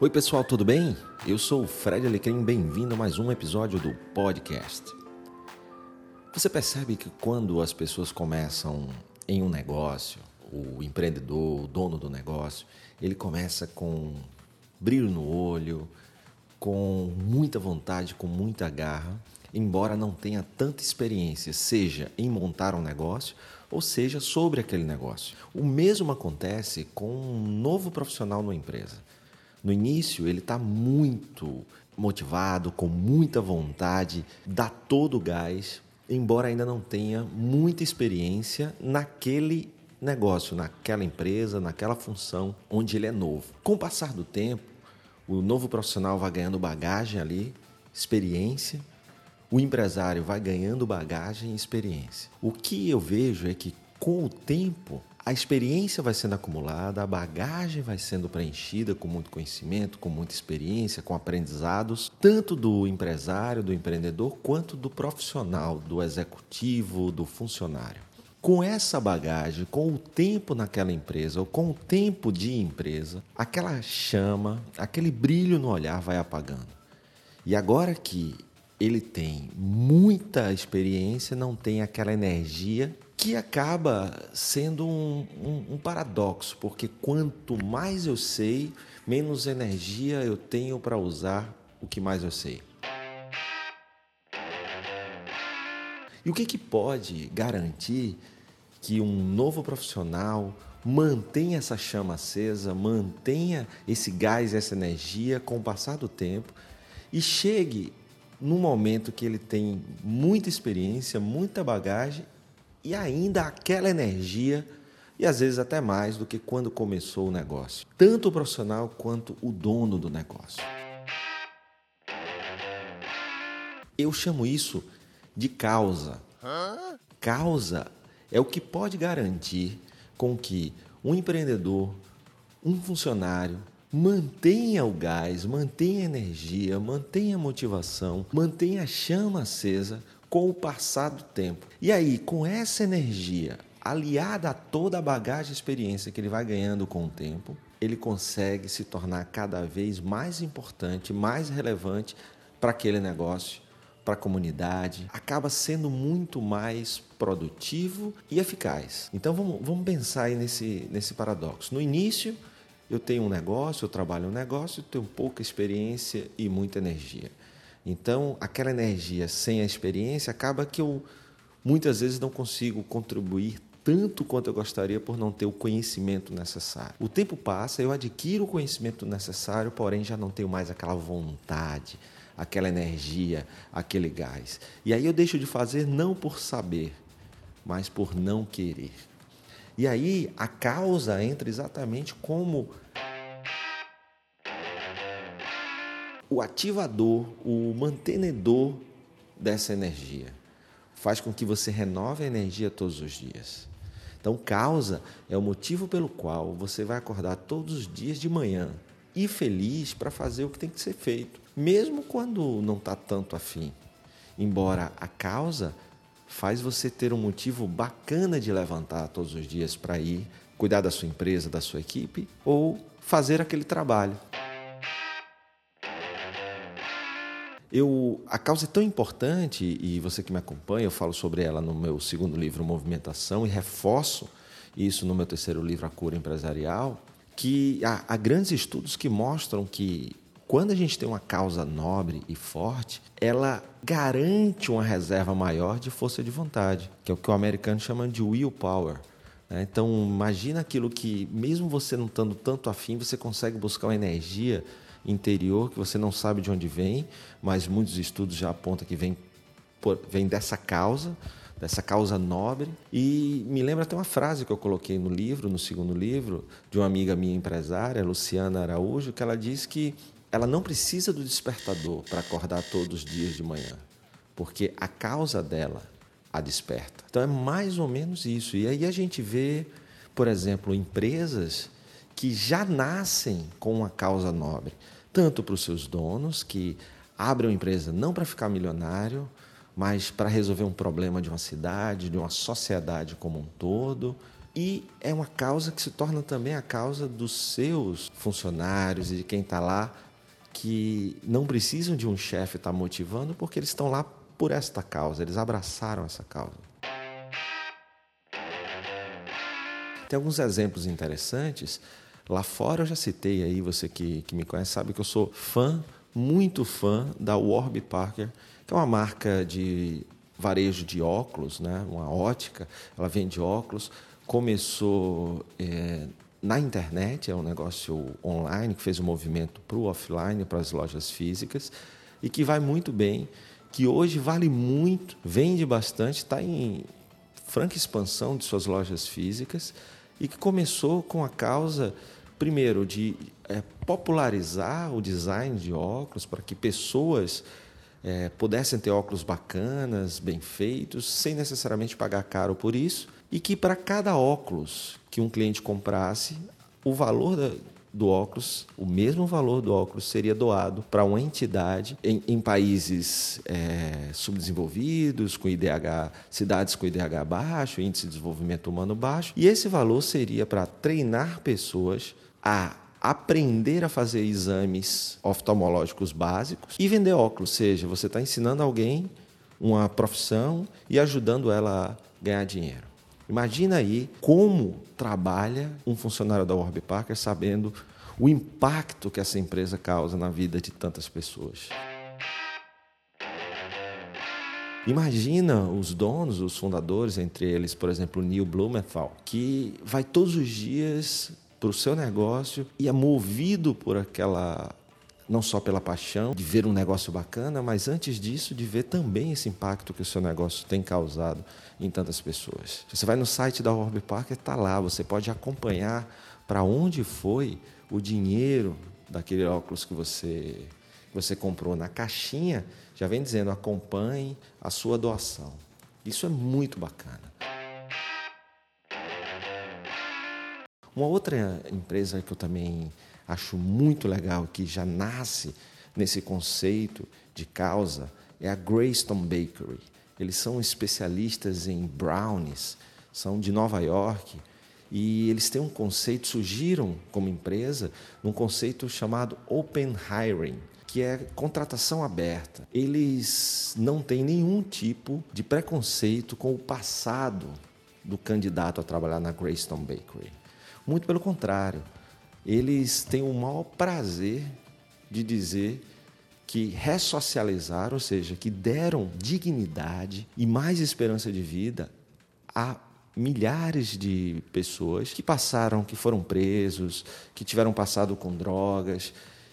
Oi, pessoal, tudo bem? Eu sou o Fred Alecrim, bem-vindo a mais um episódio do podcast. Você percebe que quando as pessoas começam em um negócio, o empreendedor, o dono do negócio, ele começa com brilho no olho, com muita vontade, com muita garra, embora não tenha tanta experiência, seja em montar um negócio ou seja sobre aquele negócio. O mesmo acontece com um novo profissional numa empresa. No início, ele está muito motivado, com muita vontade, dá todo o gás, embora ainda não tenha muita experiência naquele negócio, naquela empresa, naquela função onde ele é novo. Com o passar do tempo, o novo profissional vai ganhando bagagem ali, experiência, o empresário vai ganhando bagagem e experiência. O que eu vejo é que com o tempo a experiência vai sendo acumulada, a bagagem vai sendo preenchida com muito conhecimento, com muita experiência, com aprendizados, tanto do empresário, do empreendedor, quanto do profissional, do executivo, do funcionário. Com essa bagagem, com o tempo naquela empresa, ou com o tempo de empresa, aquela chama, aquele brilho no olhar vai apagando. E agora que ele tem muita experiência, não tem aquela energia que acaba sendo um, um, um, paradoxo, porque quanto mais eu sei, menos energia eu tenho para usar o que mais eu sei. E o que, que pode garantir que um novo profissional mantenha essa chama acesa, mantenha esse gás, essa energia com o passar do tempo e chegue num momento que ele tem muita experiência, muita bagagem e ainda aquela energia e às vezes até mais do que quando começou o negócio, tanto o profissional quanto o dono do negócio. Eu chamo isso de causa. Causa é o que pode garantir com que um empreendedor, um funcionário, mantenha o gás, mantenha a energia, mantenha a motivação, mantenha a chama acesa com o passar do tempo. E aí, com essa energia aliada a toda a bagagem e experiência que ele vai ganhando com o tempo, ele consegue se tornar cada vez mais importante, mais relevante para aquele negócio, para a comunidade, acaba sendo muito mais produtivo e eficaz. Então vamos, vamos pensar aí nesse, nesse paradoxo. No início, eu tenho um negócio, eu trabalho um negócio, tenho pouca experiência e muita energia. Então, aquela energia sem a experiência acaba que eu muitas vezes não consigo contribuir tanto quanto eu gostaria por não ter o conhecimento necessário. O tempo passa, eu adquiro o conhecimento necessário, porém já não tenho mais aquela vontade, aquela energia, aquele gás. E aí eu deixo de fazer não por saber, mas por não querer. E aí a causa entra exatamente como o ativador, o mantenedor dessa energia. Faz com que você renove a energia todos os dias. Então, causa é o motivo pelo qual você vai acordar todos os dias de manhã e feliz para fazer o que tem que ser feito, mesmo quando não está tanto afim. Embora a causa faz você ter um motivo bacana de levantar todos os dias para ir cuidar da sua empresa, da sua equipe ou fazer aquele trabalho. Eu, a causa é tão importante, e você que me acompanha, eu falo sobre ela no meu segundo livro, Movimentação, e reforço isso no meu terceiro livro, A Cura Empresarial, que há, há grandes estudos que mostram que quando a gente tem uma causa nobre e forte, ela garante uma reserva maior de força de vontade, que é o que o americano chama de willpower. Né? Então, imagina aquilo que, mesmo você não estando tanto afim, você consegue buscar uma energia interior que você não sabe de onde vem, mas muitos estudos já apontam que vem, vem dessa causa, dessa causa nobre. E me lembra até uma frase que eu coloquei no livro, no segundo livro, de uma amiga minha empresária, Luciana Araújo, que ela diz que ela não precisa do despertador para acordar todos os dias de manhã, porque a causa dela a desperta. Então é mais ou menos isso. E aí a gente vê, por exemplo, empresas que já nascem com uma causa nobre tanto para os seus donos, que abrem uma empresa não para ficar milionário, mas para resolver um problema de uma cidade, de uma sociedade como um todo, E é uma causa que se torna também a causa dos seus funcionários e de quem está lá, que não precisam de um chefe estar tá motivando, porque eles estão lá por esta causa, eles abraçaram essa causa. Tem alguns exemplos interessantes. Lá fora eu já citei aí, você que, que me conhece sabe que eu sou fã, muito fã da Warby Parker, que é uma marca de varejo de óculos, né? uma ótica, ela vende óculos. Começou é, na internet, é um negócio online que fez um movimento para o offline, para as lojas físicas, e que vai muito bem, que hoje vale muito, vende bastante, está em franca expansão de suas lojas físicas, e que começou com a causa, primeiro, de é, popularizar o design de óculos para que pessoas é, pudessem ter óculos bacanas, bem feitos, sem necessariamente pagar caro por isso, e que para cada óculos que um cliente comprasse, o valor da, do óculos, o mesmo valor do óculos seria doado para uma entidade em, em países é, subdesenvolvidos, com IDH, cidades com IDH baixo, índice de desenvolvimento humano baixo, e esse valor seria para treinar pessoas a aprender a fazer exames oftalmológicos básicos e vender óculos. Ou seja, você está ensinando alguém uma profissão e ajudando ela a ganhar dinheiro. Imagina aí como trabalha um funcionário da Warby Parker sabendo o impacto que essa empresa causa na vida de tantas pessoas. Imagina os donos, os fundadores, entre eles, por exemplo, Neil Blumenthal, que vai todos os dias para o seu negócio e é movido por aquela não só pela paixão de ver um negócio bacana, mas antes disso de ver também esse impacto que o seu negócio tem causado em tantas pessoas. Você vai no site da Orb Parker, está lá, você pode acompanhar para onde foi o dinheiro daquele óculos que você que você comprou na caixinha, já vem dizendo acompanhe a sua doação. Isso é muito bacana. Uma outra empresa que eu também acho muito legal, que já nasce nesse conceito de causa, é a Greystone Bakery. Eles são especialistas em brownies, são de Nova York e eles têm um conceito, surgiram como empresa, num conceito chamado Open Hiring, que é contratação aberta. Eles não têm nenhum tipo de preconceito com o passado do candidato a trabalhar na Greystone Bakery. Muito pelo contrário, eles têm o maior prazer de dizer que ressocializaram, ou seja, que deram dignidade e mais esperança de vida a milhares de pessoas que passaram, que foram presos, que tiveram passado com drogas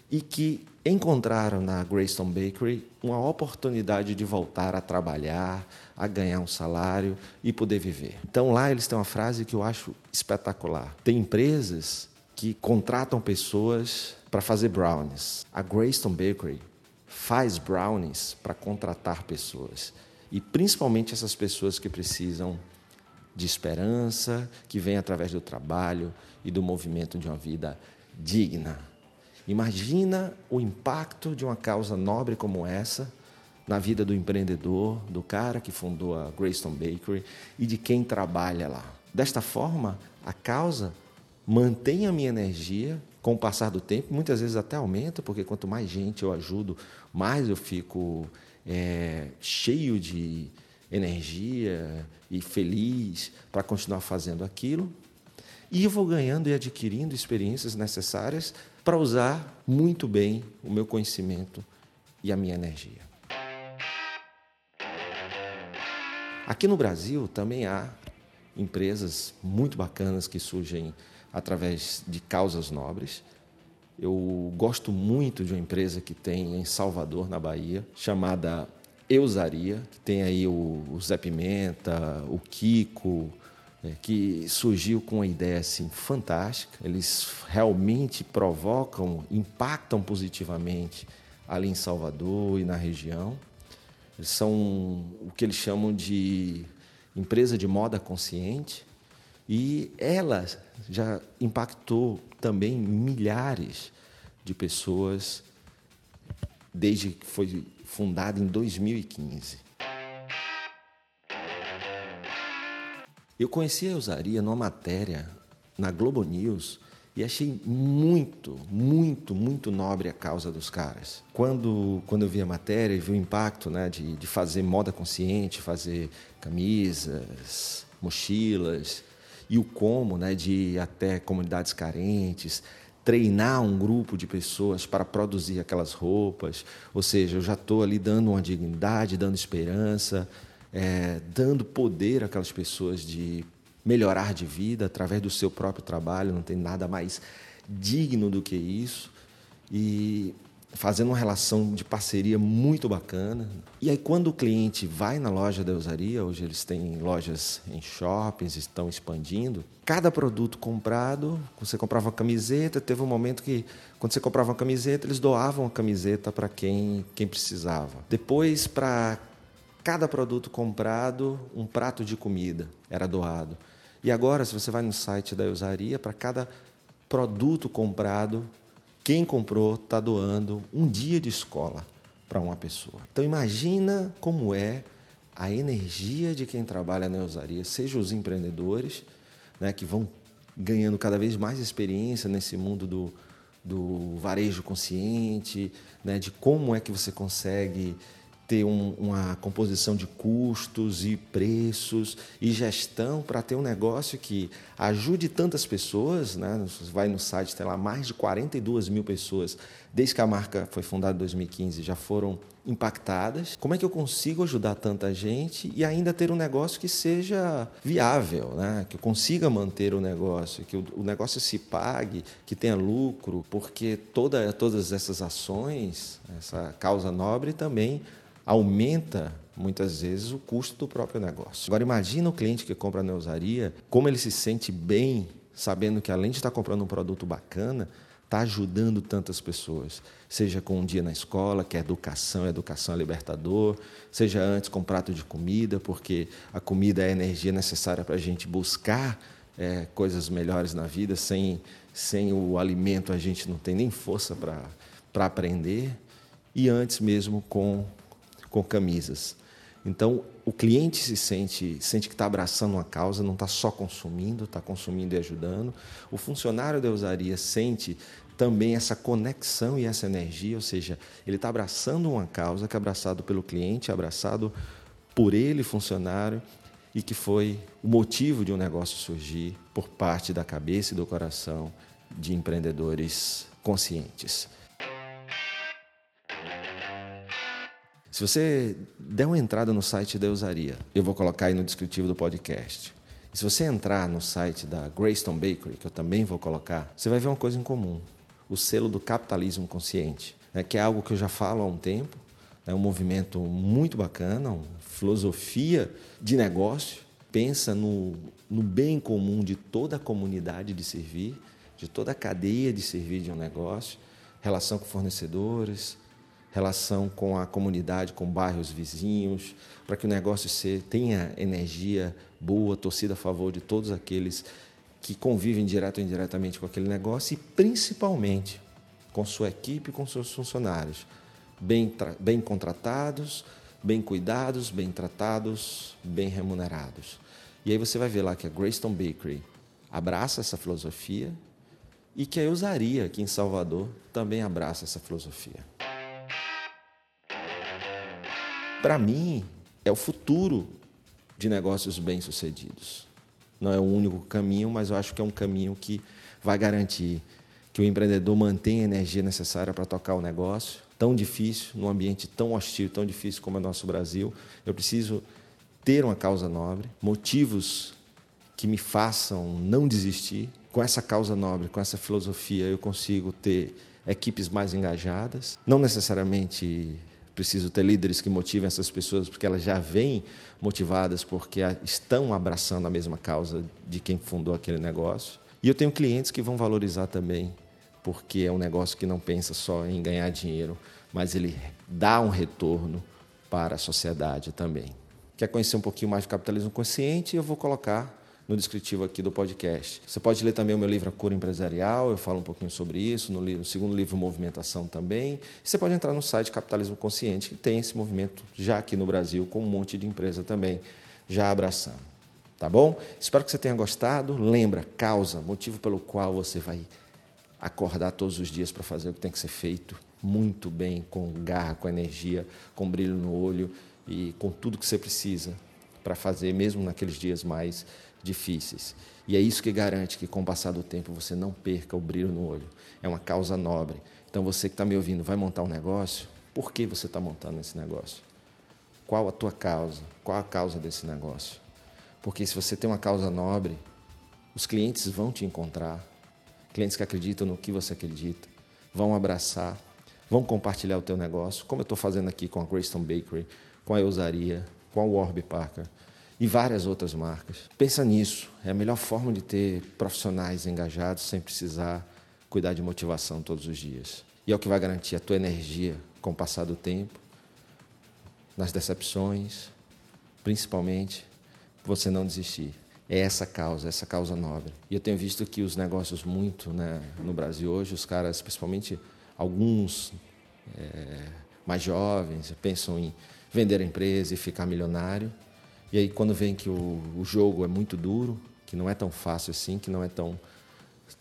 e que encontraram na Greystone Bakery uma oportunidade de voltar a trabalhar, a ganhar um salário e poder viver. Então lá eles têm uma frase que eu acho espetacular. Tem empresas que contratam pessoas para fazer brownies. A Greystone Bakery faz brownies para contratar pessoas. E principalmente essas pessoas que precisam de esperança, que vêm através do trabalho e do movimento de uma vida digna. Imagina o impacto de uma causa nobre como essa na vida do empreendedor, do cara que fundou a Greystone Bakery e de quem trabalha lá. Desta forma, a causa mantém a minha energia com o passar do tempo, muitas vezes até aumenta, porque quanto mais gente eu ajudo, mais eu fico é, cheio de energia e feliz para continuar fazendo aquilo. E eu vou ganhando e adquirindo experiências necessárias para usar muito bem o meu conhecimento e a minha energia. Aqui no Brasil também há empresas muito bacanas que surgem através de causas nobres. Eu gosto muito de uma empresa que tem em Salvador, na Bahia, chamada Eusaria, que tem aí o, Zé Pimenta, o Kiko, é, que surgiu com uma ideia assim fantástica. Eles realmente provocam, impactam positivamente ali em Salvador e na região. Eles são o que eles chamam de empresa de moda consciente e ela já impactou também milhares de pessoas desde que foi fundada em 2015. Eu conheci a Eusaria numa matéria na Globo News e achei muito, muito, muito nobre a causa dos caras. Quando, quando eu vi a matéria e vi o impacto né, de, de fazer moda consciente, fazer camisas, mochilas, e o como né, de ir até comunidades carentes, treinar um grupo de pessoas para produzir aquelas roupas. Ou seja, eu já estou ali dando uma dignidade, dando esperança, é, dando poder àquelas pessoas de melhorar de vida através do seu próprio trabalho, não tem nada mais digno do que isso. E fazendo uma relação de parceria muito bacana. E aí, quando o cliente vai na loja da Usaria, hoje eles têm lojas em shoppings, estão expandindo, cada produto comprado, você comprava uma camiseta, teve um momento que, quando você comprava uma camiseta, eles doavam a camiseta para quem, quem precisava. Depois, para cada produto comprado, um prato de comida era doado. E agora, se você vai no site da Usaria, para cada produto comprado, quem comprou está doando um dia de escola para uma pessoa. Então imagina como é a energia de quem trabalha na usaria, seja os empreendedores, né, que vão ganhando cada vez mais experiência nesse mundo do, do varejo consciente, né, de como é que você consegue ter um, uma composição de custos e preços e gestão para ter um negócio que ajude tantas pessoas. Né? Você vai no site, tem lá mais de 42 mil pessoas, desde que a marca foi fundada em 2015, já foram impactadas. Como é que eu consigo ajudar tanta gente e ainda ter um negócio que seja viável, né? que eu consiga manter o negócio, que o, negócio se pague, que tenha lucro, porque toda, todas essas ações, essa causa nobre também aumenta muitas vezes o custo do próprio negócio. Agora imagina o cliente que compra na usaria, como ele se sente bem sabendo que além de estar comprando um produto bacana, está ajudando tantas pessoas, seja com um dia na escola, que é educação, educação é libertador, seja antes com um prato de comida, porque a comida é a energia necessária para a gente buscar é, coisas melhores na vida, sem, sem o alimento a gente não tem nem força para aprender, e antes mesmo com com camisas. Então, o cliente se sente, sente que está abraçando uma causa, não está só consumindo, está consumindo e ajudando. O funcionário da usaria sente também essa conexão e essa energia, ou seja, ele está abraçando uma causa que é abraçado pelo cliente, abraçado por ele, funcionário, e que foi o motivo de um negócio surgir por parte da cabeça e do coração de empreendedores conscientes. Se você der uma entrada no site da Usaria, eu vou colocar aí no descritivo do podcast. E se você entrar no site da Greystone Bakery, que eu também vou colocar, você vai ver uma coisa em comum: o selo do capitalismo consciente, né, que é algo que eu já falo há um tempo. É um movimento muito bacana, uma filosofia de negócio, pensa no, no bem comum de toda a comunidade de servir, de toda a cadeia de servir de um negócio, relação com fornecedores, relação com a comunidade, com bairros vizinhos, para que o negócio tenha energia boa, torcida a favor de todos aqueles que convivem direto ou indiretamente com aquele negócio e principalmente com sua equipe, com seus funcionários, bem, bem contratados, bem cuidados, bem tratados, bem remunerados. E aí você vai ver lá que a Greystone Bakery abraça essa filosofia e que a Eusaria aqui em Salvador também abraça essa filosofia para mim, é o futuro de negócios bem-sucedidos. Não é o único caminho, mas eu acho que é um caminho que vai garantir que o empreendedor mantenha a energia necessária para tocar o negócio. Tão difícil, num ambiente tão hostil, tão difícil como é o nosso Brasil. Eu preciso ter uma causa nobre, motivos que me façam não desistir. Com essa causa nobre, com essa filosofia, eu consigo ter equipes mais engajadas, não necessariamente preciso ter líderes que motivem essas pessoas, porque elas já vêm motivadas, porque estão abraçando a mesma causa de quem fundou aquele negócio. E eu tenho clientes que vão valorizar também, porque é um negócio que não pensa só em ganhar dinheiro, mas ele dá um retorno para a sociedade também. Quer conhecer um pouquinho mais de capitalismo consciente? Eu vou colocar no descritivo aqui do podcast. Você pode ler também o meu livro A Cura Empresarial, eu falo um pouquinho sobre isso, no, livro, no segundo livro Movimentação também. E você pode entrar no site Capitalismo Consciente, que tem esse movimento já aqui no Brasil, com um monte de empresa também já abraçando. Tá bom? Espero que você tenha gostado. Lembra, causa, motivo pelo qual você vai acordar todos os dias para fazer o que tem que ser feito muito bem, com garra, com energia, com brilho no olho e com tudo que você precisa para fazer, mesmo naqueles dias mais difíceis. E é isso que garante que, com o passar do tempo, você não perca o brilho no olho. É uma causa nobre. Então, você que está me ouvindo, vai montar um negócio? Por que você está montando esse negócio? Qual a tua causa? Qual a causa desse negócio? Porque se você tem uma causa nobre, os clientes vão te encontrar, clientes que acreditam no que você acredita, vão abraçar, vão compartilhar o teu negócio, como eu estou fazendo aqui com a Greystone Bakery, com a Eusaria, com a Warby Parker e várias outras marcas. Pensa nisso, é a melhor forma de ter profissionais engajados sem precisar cuidar de motivação todos os dias. E é o que vai garantir a tua energia com o passar do tempo, nas decepções, principalmente você não desistir. É essa causa, essa causa nobre. E eu tenho visto que os negócios muito né, no Brasil hoje, os caras, principalmente alguns é, mais jovens, pensam em vender a empresa e ficar milionário. E aí, quando vem que o, o jogo é muito duro, que não é tão fácil assim, que não é tão,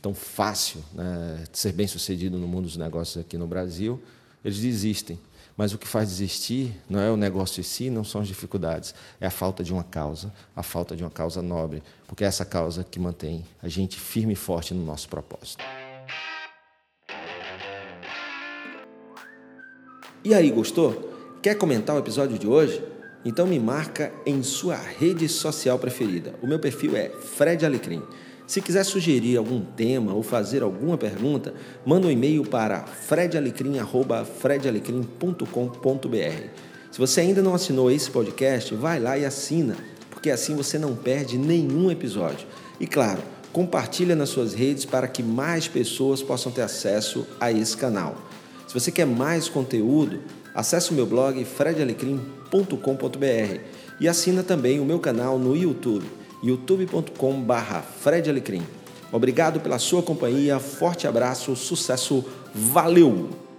tão fácil né, ser bem sucedido no mundo dos negócios aqui no Brasil, eles desistem. Mas o que faz desistir não é o negócio em si, não são as dificuldades, é a falta de uma causa, a falta de uma causa nobre, porque é essa causa que mantém a gente firme e forte no nosso propósito. E aí, gostou? Quer comentar o episódio de hoje? Então me marca em sua rede social preferida. O meu perfil é Fred Alecrim. Se quiser sugerir algum tema ou fazer alguma pergunta, manda um e-mail para fredalecrim@fredalecrim.com.br. Se você ainda não assinou esse podcast, vai lá e assina, porque assim você não perde nenhum episódio. E claro, compartilha nas suas redes para que mais pessoas possam ter acesso a esse canal. Se você quer mais conteúdo, acesse o meu blog fredalecrim.com.br e assina também o meu canal no YouTube youtube.com/barra Obrigado pela sua companhia, forte abraço, sucesso, valeu!